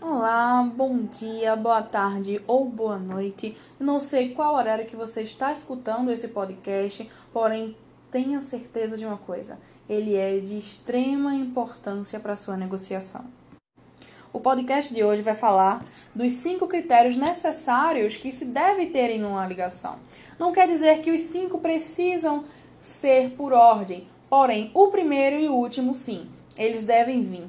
Olá, bom dia, boa tarde ou boa noite. Não sei qual horário que você está escutando esse podcast, porém tenha certeza de uma coisa: ele é de extrema importância para sua negociação. O podcast de hoje vai falar dos cinco critérios necessários que se deve ter em uma ligação. Não quer dizer que os cinco precisam ser por ordem, porém o primeiro e o último sim, eles devem vir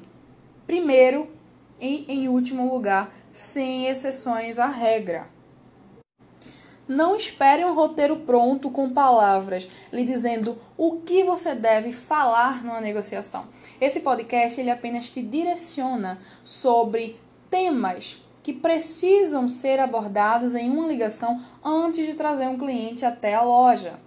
primeiro e em último lugar, sem exceções à regra. Não espere um roteiro pronto com palavras lhe dizendo o que você deve falar numa negociação. Esse podcast ele apenas te direciona sobre temas que precisam ser abordados em uma ligação antes de trazer um cliente até a loja.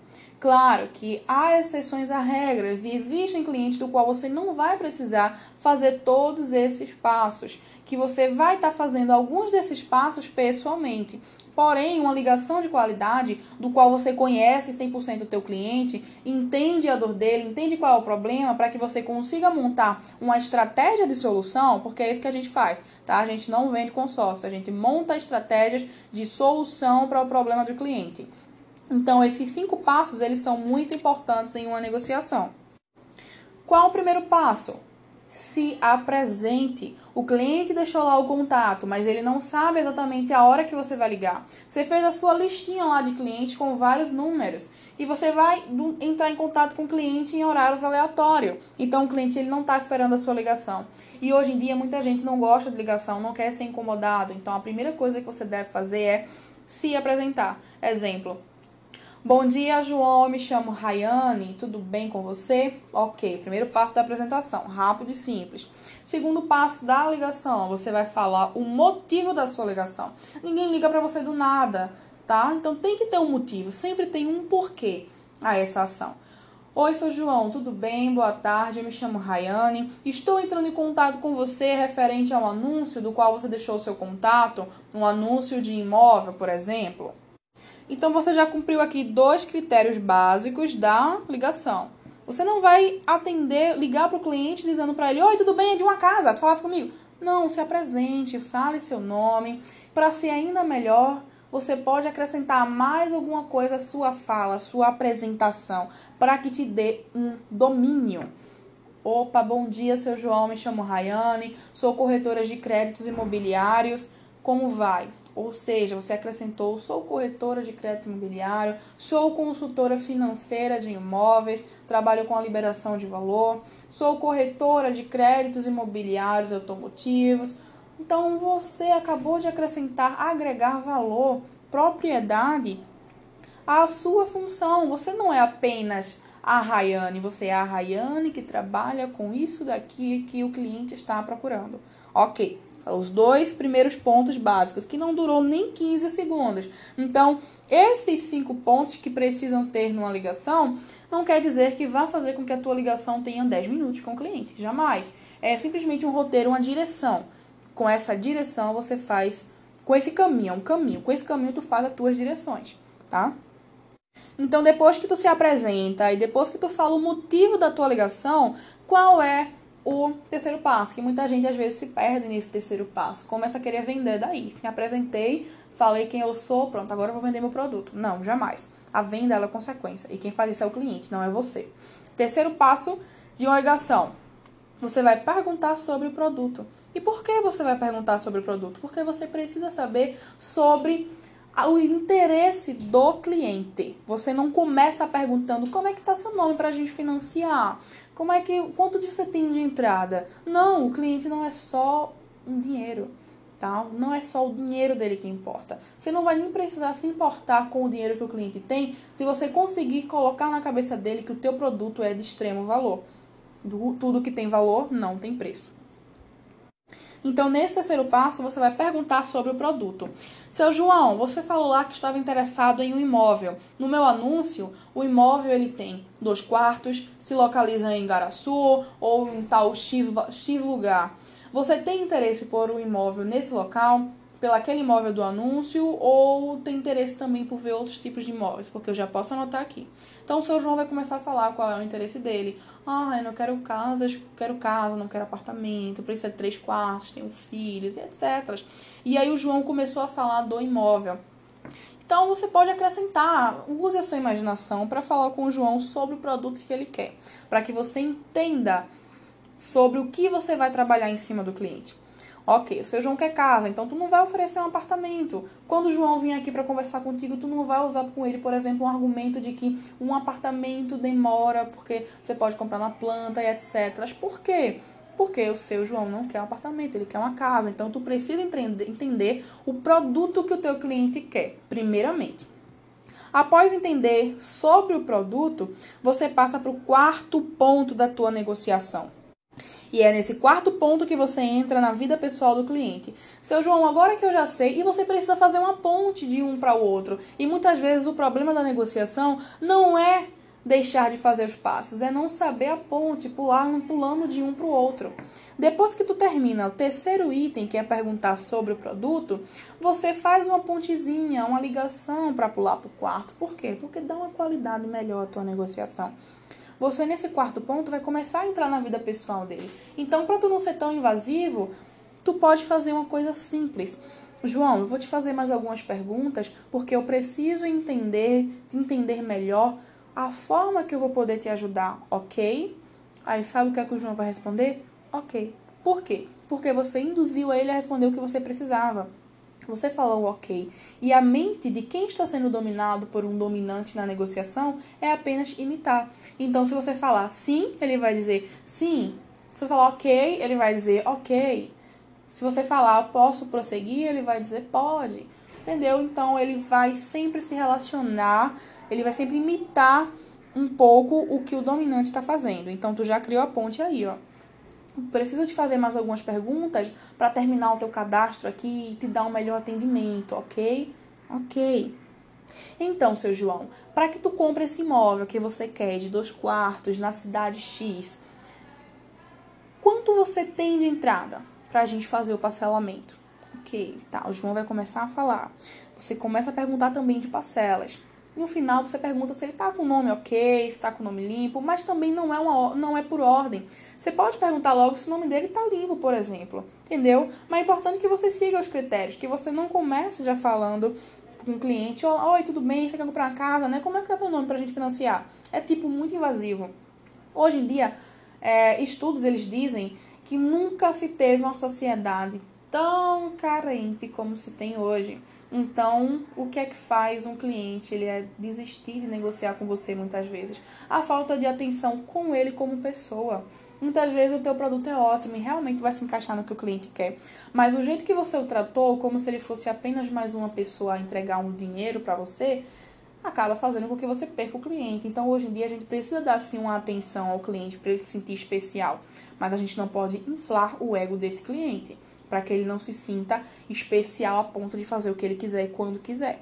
Claro que há exceções a regras e existem clientes do qual você não vai precisar fazer todos esses passos, que você vai estar tá fazendo alguns desses passos pessoalmente. Porém, uma ligação de qualidade, do qual você conhece 100% o teu cliente, entende a dor dele, entende qual é o problema, para que você consiga montar uma estratégia de solução, porque é isso que a gente faz, tá? A gente não vende consórcio, a gente monta estratégias de solução para o problema do cliente. Então, esses cinco passos, eles são muito importantes em uma negociação. Qual o primeiro passo? Se apresente. O cliente deixou lá o contato, mas ele não sabe exatamente a hora que você vai ligar. Você fez a sua listinha lá de cliente com vários números e você vai entrar em contato com o cliente em horários aleatórios. Então o cliente ele não está esperando a sua ligação. E hoje em dia muita gente não gosta de ligação, não quer ser incomodado. Então a primeira coisa que você deve fazer é se apresentar. Exemplo, Bom dia, João. Eu me chamo Rayane. Tudo bem com você? Ok. Primeiro passo da apresentação, rápido e simples. Segundo passo da ligação, você vai falar o motivo da sua ligação. Ninguém liga para você do nada, tá? Então tem que ter um motivo. Sempre tem um porquê a essa ação. Oi, sou João, tudo bem? Boa tarde, eu me chamo Rayane. Estou entrando em contato com você referente a um anúncio do qual você deixou o seu contato, um anúncio de imóvel, por exemplo. Então você já cumpriu aqui dois critérios básicos da ligação. Você não vai atender, ligar para o cliente dizendo para ele: Oi, tudo bem? É de uma casa, tu comigo? Não, se apresente, fale seu nome. Para ser ainda melhor, você pode acrescentar mais alguma coisa à sua fala, à sua apresentação, para que te dê um domínio. Opa, bom dia, seu João, me chamo Rayane, sou corretora de créditos imobiliários. Como vai? Ou seja, você acrescentou: sou corretora de crédito imobiliário, sou consultora financeira de imóveis, trabalho com a liberação de valor, sou corretora de créditos imobiliários automotivos. Então você acabou de acrescentar, agregar valor, propriedade à sua função. Você não é apenas a Rayane, você é a Rayane que trabalha com isso daqui que o cliente está procurando. Ok, os dois primeiros pontos básicos, que não durou nem 15 segundos. Então, esses cinco pontos que precisam ter numa ligação não quer dizer que vá fazer com que a tua ligação tenha 10 minutos com o cliente. Jamais. É simplesmente um roteiro, uma direção. Com essa direção você faz com esse caminho, é um caminho. Com esse caminho tu faz as tuas direções, tá? Então, depois que tu se apresenta e depois que tu fala o motivo da tua ligação, qual é o terceiro passo, que muita gente às vezes se perde nesse terceiro passo, começa a querer vender daí. Me apresentei, falei quem eu sou, pronto, agora eu vou vender meu produto. Não, jamais. A venda é consequência e quem faz isso é o cliente, não é você. Terceiro passo de uma ligação. Você vai perguntar sobre o produto. E por que você vai perguntar sobre o produto? Porque você precisa saber sobre o interesse do cliente. Você não começa perguntando como é que está seu nome para a gente financiar, como é que quanto você tem de entrada. Não, o cliente não é só um dinheiro, tá? Não é só o dinheiro dele que importa. Você não vai nem precisar se importar com o dinheiro que o cliente tem, se você conseguir colocar na cabeça dele que o teu produto é de extremo valor. Tudo que tem valor não tem preço. Então, nesse terceiro passo, você vai perguntar sobre o produto. Seu João, você falou lá que estava interessado em um imóvel. No meu anúncio, o imóvel ele tem dois quartos, se localiza em Garaçu ou em tal X, X lugar. Você tem interesse por um imóvel nesse local? Pelo aquele imóvel do anúncio ou tem interesse também por ver outros tipos de imóveis, porque eu já posso anotar aqui. Então o seu João vai começar a falar qual é o interesse dele. Ah, eu não quero casas, quero casa, não quero apartamento, precisa de três quartos, tenho filhos, etc. E aí o João começou a falar do imóvel. Então você pode acrescentar, use a sua imaginação para falar com o João sobre o produto que ele quer, para que você entenda sobre o que você vai trabalhar em cima do cliente. Ok, o seu João quer casa, então tu não vai oferecer um apartamento. Quando o João vir aqui para conversar contigo, tu não vai usar com ele, por exemplo, um argumento de que um apartamento demora porque você pode comprar na planta e etc. Por quê? Porque o seu João não quer um apartamento, ele quer uma casa. Então tu precisa entender o produto que o teu cliente quer, primeiramente. Após entender sobre o produto, você passa para o quarto ponto da tua negociação e é nesse quarto ponto que você entra na vida pessoal do cliente. Seu João, agora que eu já sei, e você precisa fazer uma ponte de um para o outro. E muitas vezes o problema da negociação não é deixar de fazer os passos, é não saber a ponte, pular pulando de um para o outro. Depois que tu termina o terceiro item, que é perguntar sobre o produto, você faz uma pontezinha, uma ligação para pular para o quarto. Por quê? Porque dá uma qualidade melhor à tua negociação você nesse quarto ponto vai começar a entrar na vida pessoal dele. Então, para tu não ser tão invasivo, tu pode fazer uma coisa simples. João, eu vou te fazer mais algumas perguntas porque eu preciso entender, entender melhor a forma que eu vou poder te ajudar, ok? Aí sabe o que, é que o João vai responder? Ok. Por quê? Porque você induziu ele a responder o que você precisava. Você falou ok. E a mente de quem está sendo dominado por um dominante na negociação é apenas imitar. Então, se você falar sim, ele vai dizer sim. Se você falar ok, ele vai dizer ok. Se você falar posso prosseguir, ele vai dizer pode. Entendeu? Então, ele vai sempre se relacionar, ele vai sempre imitar um pouco o que o dominante está fazendo. Então, tu já criou a ponte aí, ó preciso te fazer mais algumas perguntas para terminar o teu cadastro aqui e te dar um melhor atendimento, ok? Ok. Então, seu João, para que tu compre esse imóvel que você quer de dois quartos na cidade X, quanto você tem de entrada para a gente fazer o parcelamento? Ok, tá. O João vai começar a falar. Você começa a perguntar também de parcelas. No final você pergunta se ele está com o nome ok, se está com o nome limpo, mas também não é, uma, não é por ordem. Você pode perguntar logo se o nome dele está limpo, por exemplo. Entendeu? Mas é importante que você siga os critérios, que você não comece já falando com o cliente, oi, tudo bem, você quer comprar uma casa, né? Como é que tá teu nome para a gente financiar? É tipo muito invasivo. Hoje em dia, é, estudos eles dizem que nunca se teve uma sociedade tão carente como se tem hoje. Então, o que é que faz um cliente? Ele é desistir de negociar com você muitas vezes. A falta de atenção com ele como pessoa. Muitas vezes o teu produto é ótimo e realmente vai se encaixar no que o cliente quer. Mas o jeito que você o tratou, como se ele fosse apenas mais uma pessoa a entregar um dinheiro para você, acaba fazendo com que você perca o cliente. Então, hoje em dia, a gente precisa dar sim uma atenção ao cliente para ele se sentir especial. Mas a gente não pode inflar o ego desse cliente para que ele não se sinta especial a ponto de fazer o que ele quiser e quando quiser.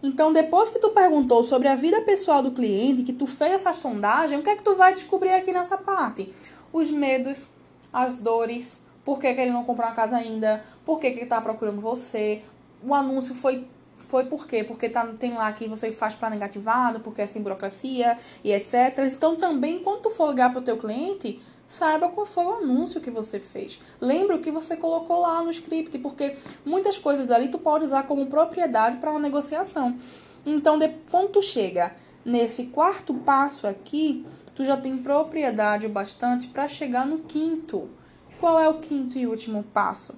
Então, depois que tu perguntou sobre a vida pessoal do cliente, que tu fez essa sondagem, o que é que tu vai descobrir aqui nessa parte? Os medos, as dores, por que, que ele não comprou uma casa ainda, por que, que ele está procurando você, o anúncio foi foi por quê? Porque tá, tem lá que você faz para negativado, porque é sem burocracia e etc. Então também, quando tu for ligar para o teu cliente, saiba qual foi o anúncio que você fez. Lembra o que você colocou lá no script, porque muitas coisas dali tu pode usar como propriedade para uma negociação. Então, de, quando tu chega nesse quarto passo aqui, tu já tem propriedade bastante para chegar no quinto. Qual é o quinto e último passo?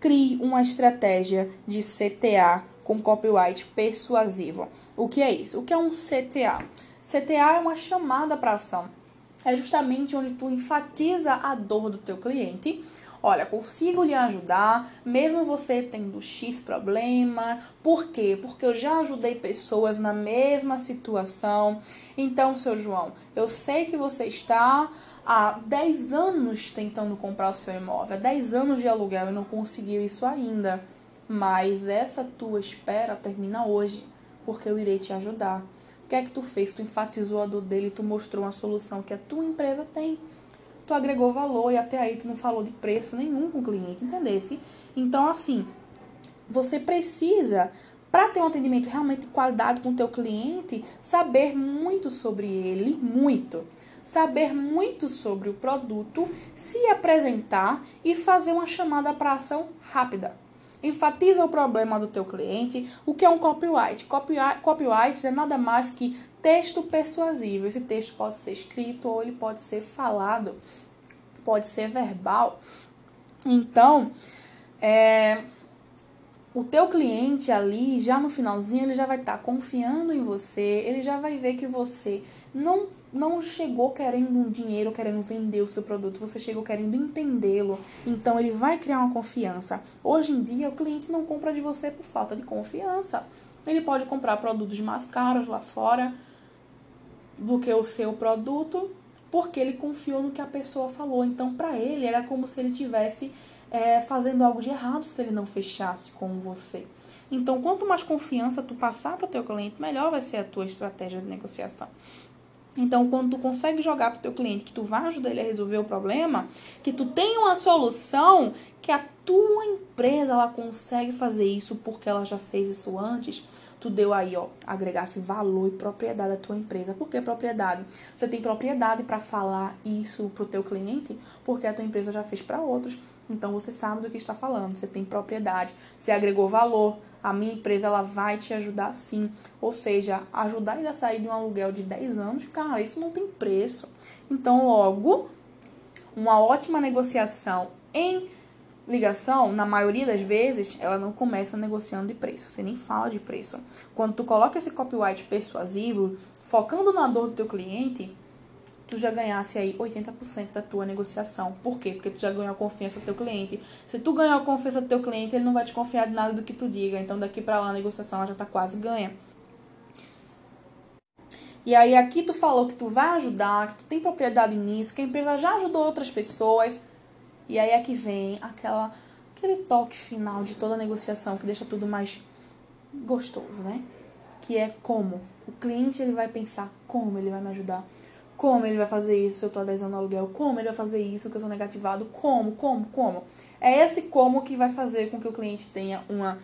Crie uma estratégia de CTA com copyright persuasivo. O que é isso? O que é um CTA? CTA é uma chamada para ação é justamente onde tu enfatiza a dor do teu cliente. Olha, consigo lhe ajudar, mesmo você tendo X problema. Por quê? Porque eu já ajudei pessoas na mesma situação. Então, seu João, eu sei que você está há 10 anos tentando comprar o seu imóvel, 10 anos de aluguel e não conseguiu isso ainda. Mas essa tua espera termina hoje, porque eu irei te ajudar. Que é que tu fez? Tu enfatizou a dor dele, tu mostrou uma solução que a tua empresa tem. Tu agregou valor e até aí tu não falou de preço nenhum com o cliente, entendesse? Então, assim, você precisa para ter um atendimento realmente de qualidade com o teu cliente, saber muito sobre ele, muito. Saber muito sobre o produto, se apresentar e fazer uma chamada para ação rápida. Enfatiza o problema do teu cliente. O que é um copyright? Copyright, é nada mais que texto persuasivo. Esse texto pode ser escrito ou ele pode ser falado, pode ser verbal. Então, é, o teu cliente ali, já no finalzinho, ele já vai estar tá confiando em você, ele já vai ver que você não não chegou querendo um dinheiro, querendo vender o seu produto, você chegou querendo entendê-lo. Então ele vai criar uma confiança. Hoje em dia o cliente não compra de você por falta de confiança. Ele pode comprar produtos mais caros lá fora do que o seu produto, porque ele confiou no que a pessoa falou. Então para ele era como se ele tivesse é, fazendo algo de errado se ele não fechasse com você. Então, quanto mais confiança tu passar para o teu cliente, melhor vai ser a tua estratégia de negociação. Então, quando tu consegue jogar para o teu cliente que tu vai ajudar ele a resolver o problema, que tu tem uma solução, que a tua empresa ela consegue fazer isso porque ela já fez isso antes, tu deu aí, ó, agregasse valor e propriedade à tua empresa. Por que propriedade? Você tem propriedade para falar isso pro teu cliente, porque a tua empresa já fez para outros. Então você sabe do que está falando, você tem propriedade, você agregou valor. A minha empresa ela vai te ajudar sim. Ou seja, ajudar ele a sair de um aluguel de 10 anos, cara, isso não tem preço. Então, logo, uma ótima negociação em ligação, na maioria das vezes, ela não começa negociando de preço, você nem fala de preço. Quando tu coloca esse copyright persuasivo, focando na dor do teu cliente, tu já ganhasse aí 80% da tua negociação. Por quê? Porque tu já ganhou a confiança do teu cliente. Se tu ganhou a confiança do teu cliente, ele não vai te confiar de nada do que tu diga. Então daqui para lá a negociação ela já tá quase ganha. E aí aqui tu falou que tu vai ajudar, que tu tem propriedade nisso, que a empresa já ajudou outras pessoas. E aí é que vem aquela, aquele toque final de toda a negociação que deixa tudo mais gostoso, né? Que é como. O cliente ele vai pensar como ele vai me ajudar. Como ele vai fazer isso se eu tô há 10 anos no aluguel? Como ele vai fazer isso que eu sou negativado? Como, como, como? É esse como que vai fazer com que o cliente tenha uma,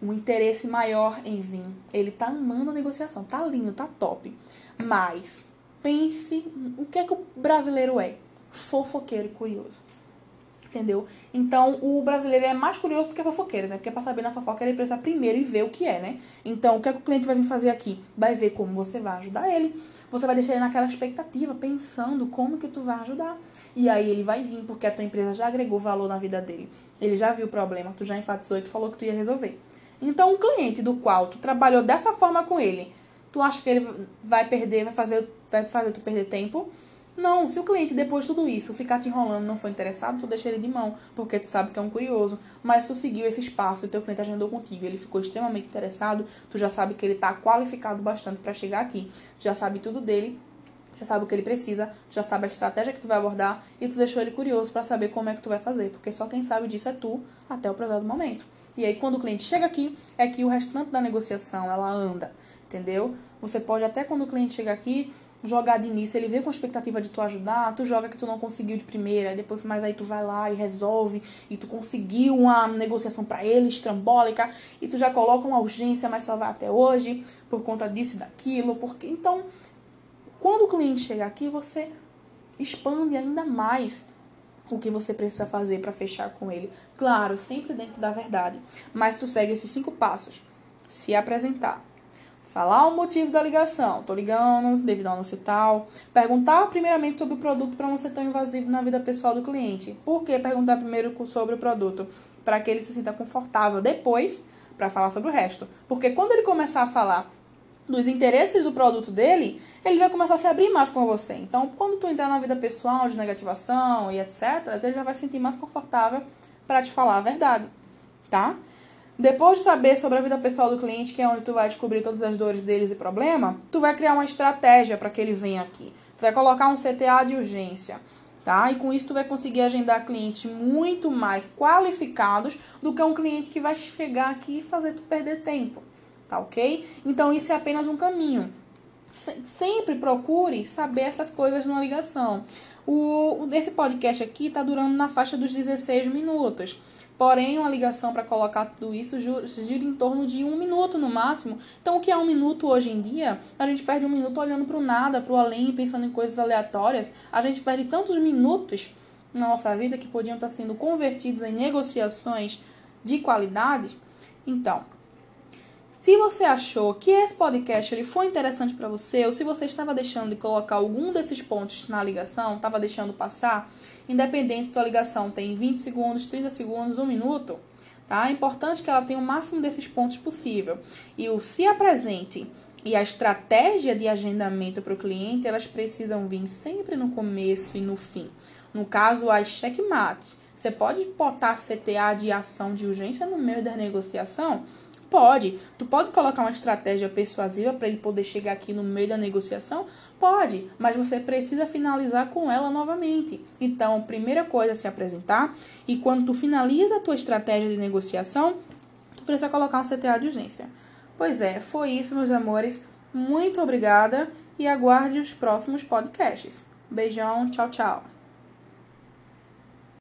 um interesse maior em vir. Ele tá amando a negociação, tá lindo, tá top. Mas pense o que é que o brasileiro é? Fofoqueiro e curioso entendeu? Então, o brasileiro é mais curioso do que fofoqueiro, né? Porque pra saber na fofoca ele precisa primeiro e ver o que é, né? Então, o que, é que o cliente vai vir fazer aqui? Vai ver como você vai ajudar ele. Você vai deixar ele naquela expectativa, pensando como que tu vai ajudar. E aí ele vai vir, porque a tua empresa já agregou valor na vida dele. Ele já viu o problema, tu já enfatizou e tu falou que tu ia resolver. Então, um cliente do qual tu trabalhou dessa forma com ele, tu acha que ele vai perder, vai fazer, vai fazer tu perder tempo? Não, se o cliente depois de tudo isso ficar te enrolando não for interessado, tu deixa ele de mão, porque tu sabe que é um curioso. Mas tu seguiu esse espaço, o teu cliente agendou contigo, ele ficou extremamente interessado, tu já sabe que ele está qualificado bastante para chegar aqui, tu já sabe tudo dele, já sabe o que ele precisa, já sabe a estratégia que tu vai abordar e tu deixou ele curioso para saber como é que tu vai fazer, porque só quem sabe disso é tu até o presente momento. E aí quando o cliente chega aqui, é que o restante da negociação ela anda, entendeu? Você pode até quando o cliente chega aqui jogar de início, ele vê com a expectativa de tu ajudar, tu joga que tu não conseguiu de primeira, depois mas aí tu vai lá e resolve e tu conseguiu uma negociação para ele estrambólica e tu já coloca uma urgência, mas só vai até hoje por conta disso e daquilo, porque então quando o cliente chega aqui, você expande ainda mais o que você precisa fazer para fechar com ele. Claro, sempre dentro da verdade, mas tu segue esses cinco passos. Se apresentar, falar o motivo da ligação, tô ligando devido ao anúncio tal, perguntar primeiramente sobre o produto para não ser tão invasivo na vida pessoal do cliente. Por que perguntar primeiro sobre o produto? Para que ele se sinta confortável depois para falar sobre o resto. Porque quando ele começar a falar dos interesses do produto dele, ele vai começar a se abrir mais com você. Então, quando tu entrar na vida pessoal, de negativação e etc, ele já vai se sentir mais confortável para te falar a verdade, tá? Depois de saber sobre a vida pessoal do cliente, que é onde tu vai descobrir todas as dores deles e problema, tu vai criar uma estratégia para que ele venha aqui. Tu vai colocar um CTA de urgência, tá? E com isso tu vai conseguir agendar clientes muito mais qualificados do que um cliente que vai chegar aqui e fazer tu perder tempo, tá ok? Então isso é apenas um caminho. Sempre procure saber essas coisas numa ligação. O, esse podcast aqui está durando na faixa dos 16 minutos. Porém, uma ligação para colocar tudo isso gira em torno de um minuto no máximo. Então, o que é um minuto hoje em dia? A gente perde um minuto olhando para o nada, para o além, pensando em coisas aleatórias. A gente perde tantos minutos na nossa vida que podiam estar sendo convertidos em negociações de qualidade. Então, se você achou que esse podcast ele foi interessante para você, ou se você estava deixando de colocar algum desses pontos na ligação, estava deixando passar, independente se tua ligação tem 20 segundos, 30 segundos, 1 minuto, tá? É importante que ela tenha o máximo desses pontos possível. E o se apresente e a estratégia de agendamento para o cliente, elas precisam vir sempre no começo e no fim. No caso, as checkmates. Você pode botar CTA de ação de urgência no meio da negociação? Pode. Tu pode colocar uma estratégia persuasiva para ele poder chegar aqui no meio da negociação? Pode, mas você precisa finalizar com ela novamente. Então, primeira coisa é se apresentar e quando tu finaliza a tua estratégia de negociação, tu precisa colocar um CTA de urgência. Pois é, foi isso, meus amores. Muito obrigada e aguarde os próximos podcasts. Beijão, tchau, tchau.